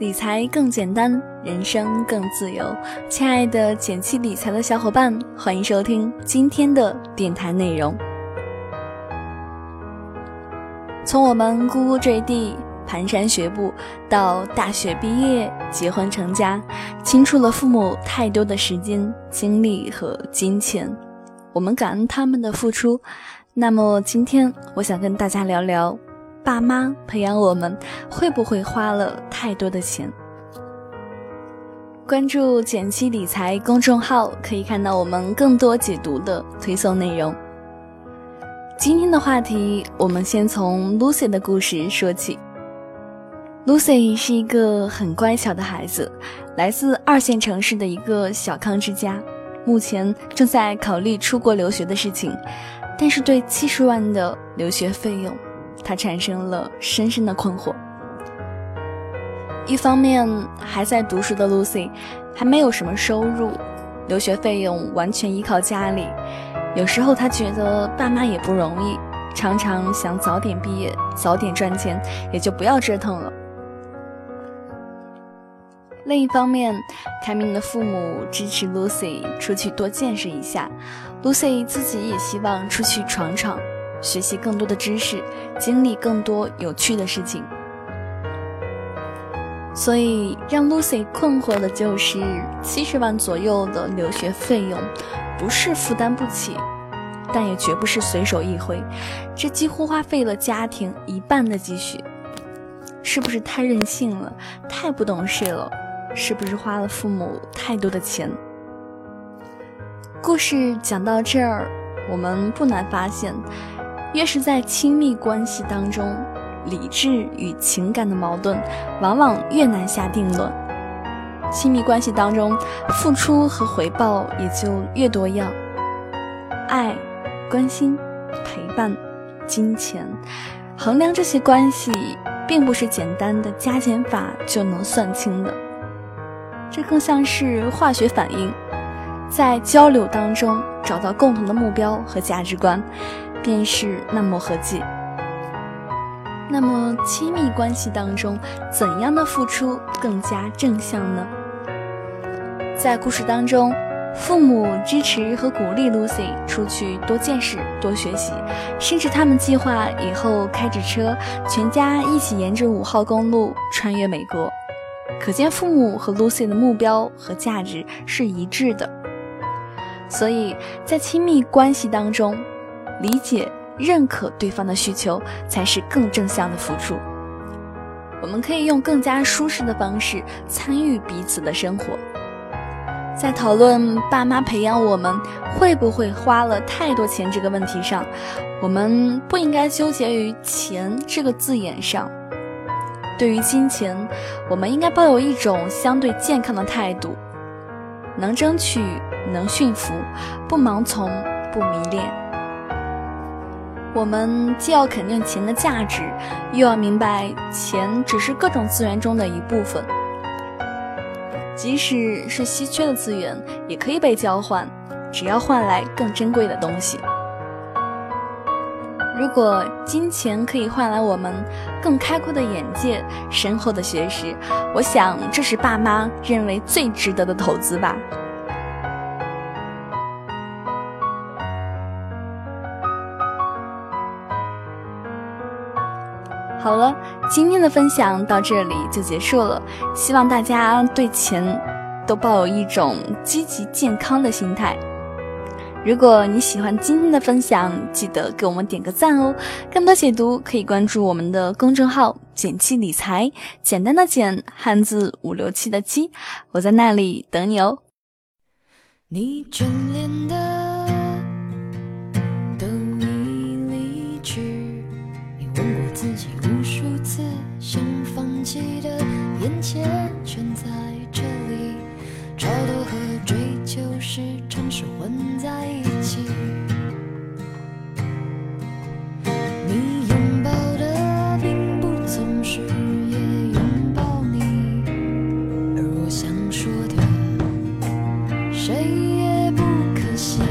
理财更简单，人生更自由。亲爱的简七理财的小伙伴，欢迎收听今天的电台内容。从我们呱呱坠地、蹒跚学步，到大学毕业、结婚成家，倾注了父母太多的时间、精力和金钱，我们感恩他们的付出。那么今天，我想跟大家聊聊。爸妈培养我们，会不会花了太多的钱？关注“简七理财”公众号，可以看到我们更多解读的推送内容。今天的话题，我们先从 Lucy 的故事说起。Lucy 是一个很乖巧的孩子，来自二线城市的一个小康之家，目前正在考虑出国留学的事情，但是对七十万的留学费用。他产生了深深的困惑。一方面，还在读书的 Lucy 还没有什么收入，留学费用完全依靠家里。有时候，他觉得爸妈也不容易，常常想早点毕业，早点赚钱，也就不要折腾了。另一方面，开明的父母支持 Lucy 出去多见识一下，Lucy 自己也希望出去闯闯。学习更多的知识，经历更多有趣的事情，所以让 Lucy 困惑的就是七十万左右的留学费用，不是负担不起，但也绝不是随手一挥，这几乎花费了家庭一半的积蓄，是不是太任性了，太不懂事了？是不是花了父母太多的钱？故事讲到这儿，我们不难发现。越是在亲密关系当中，理智与情感的矛盾往往越难下定论。亲密关系当中，付出和回报也就越多样。爱、关心、陪伴、金钱，衡量这些关系，并不是简单的加减法就能算清的。这更像是化学反应，在交流当中找到共同的目标和价值观。便是那么合剂。那么，亲密关系当中，怎样的付出更加正向呢？在故事当中，父母支持和鼓励 Lucy 出去多见识、多学习，甚至他们计划以后开着车，全家一起沿着五号公路穿越美国。可见，父母和 Lucy 的目标和价值是一致的。所以在亲密关系当中，理解、认可对方的需求，才是更正向的付出。我们可以用更加舒适的方式参与彼此的生活。在讨论爸妈培养我们会不会花了太多钱这个问题上，我们不应该纠结于“钱”这个字眼上。对于金钱，我们应该抱有一种相对健康的态度，能争取，能驯服，不盲从，不迷恋。我们既要肯定钱的价值，又要明白钱只是各种资源中的一部分。即使是稀缺的资源，也可以被交换，只要换来更珍贵的东西。如果金钱可以换来我们更开阔的眼界、深厚的学识，我想这是爸妈认为最值得的投资吧。好了，今天的分享到这里就结束了。希望大家对钱都抱有一种积极健康的心态。如果你喜欢今天的分享，记得给我们点个赞哦。更多解读可以关注我们的公众号“简七理财”，简单的简，汉字五六七的七，我在那里等你哦。你眷恋的。记得眼前全在这里超多和追求时常是混在一起。你拥抱的并不总是也拥抱你而我想说的谁也不可惜。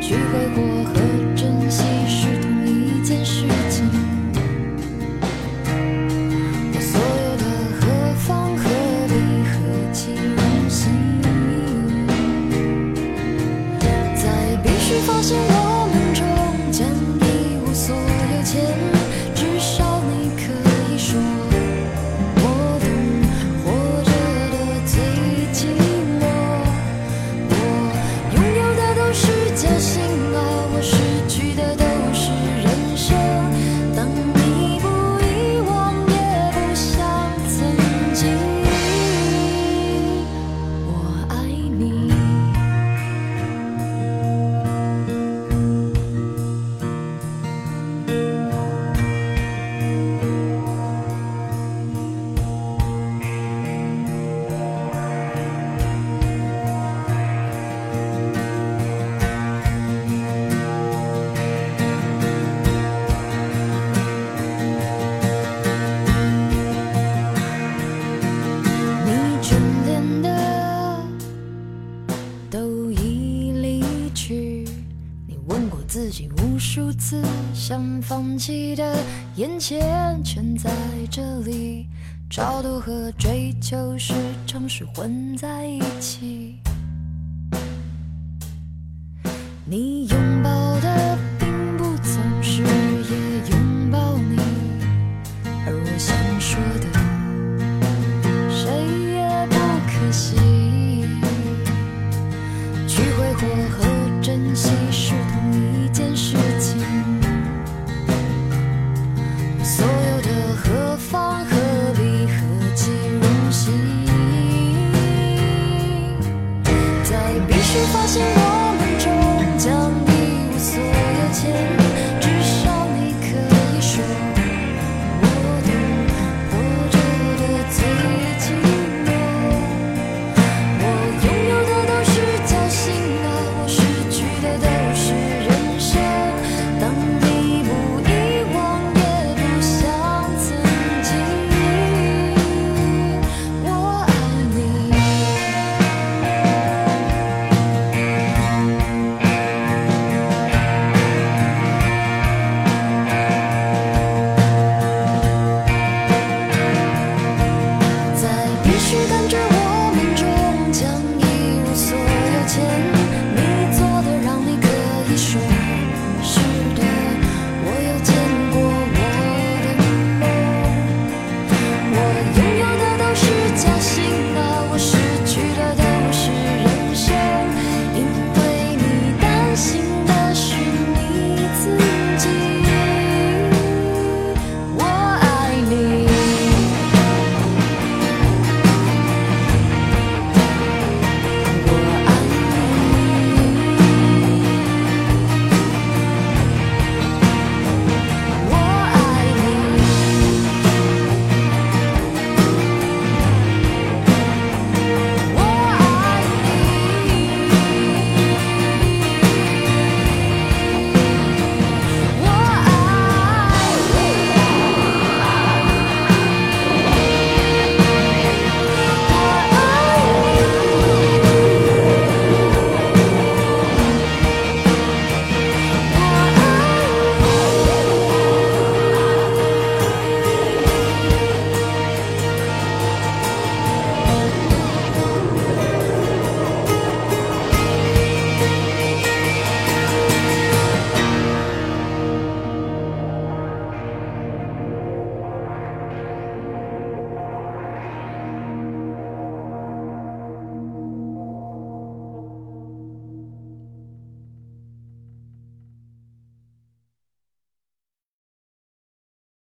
聚会过放弃的，眼前全在这里。超度和追求时常是混在一起。你拥抱的并不总是也拥抱你，而我想说的，谁也不可惜。去挥霍和珍惜是同一件事情。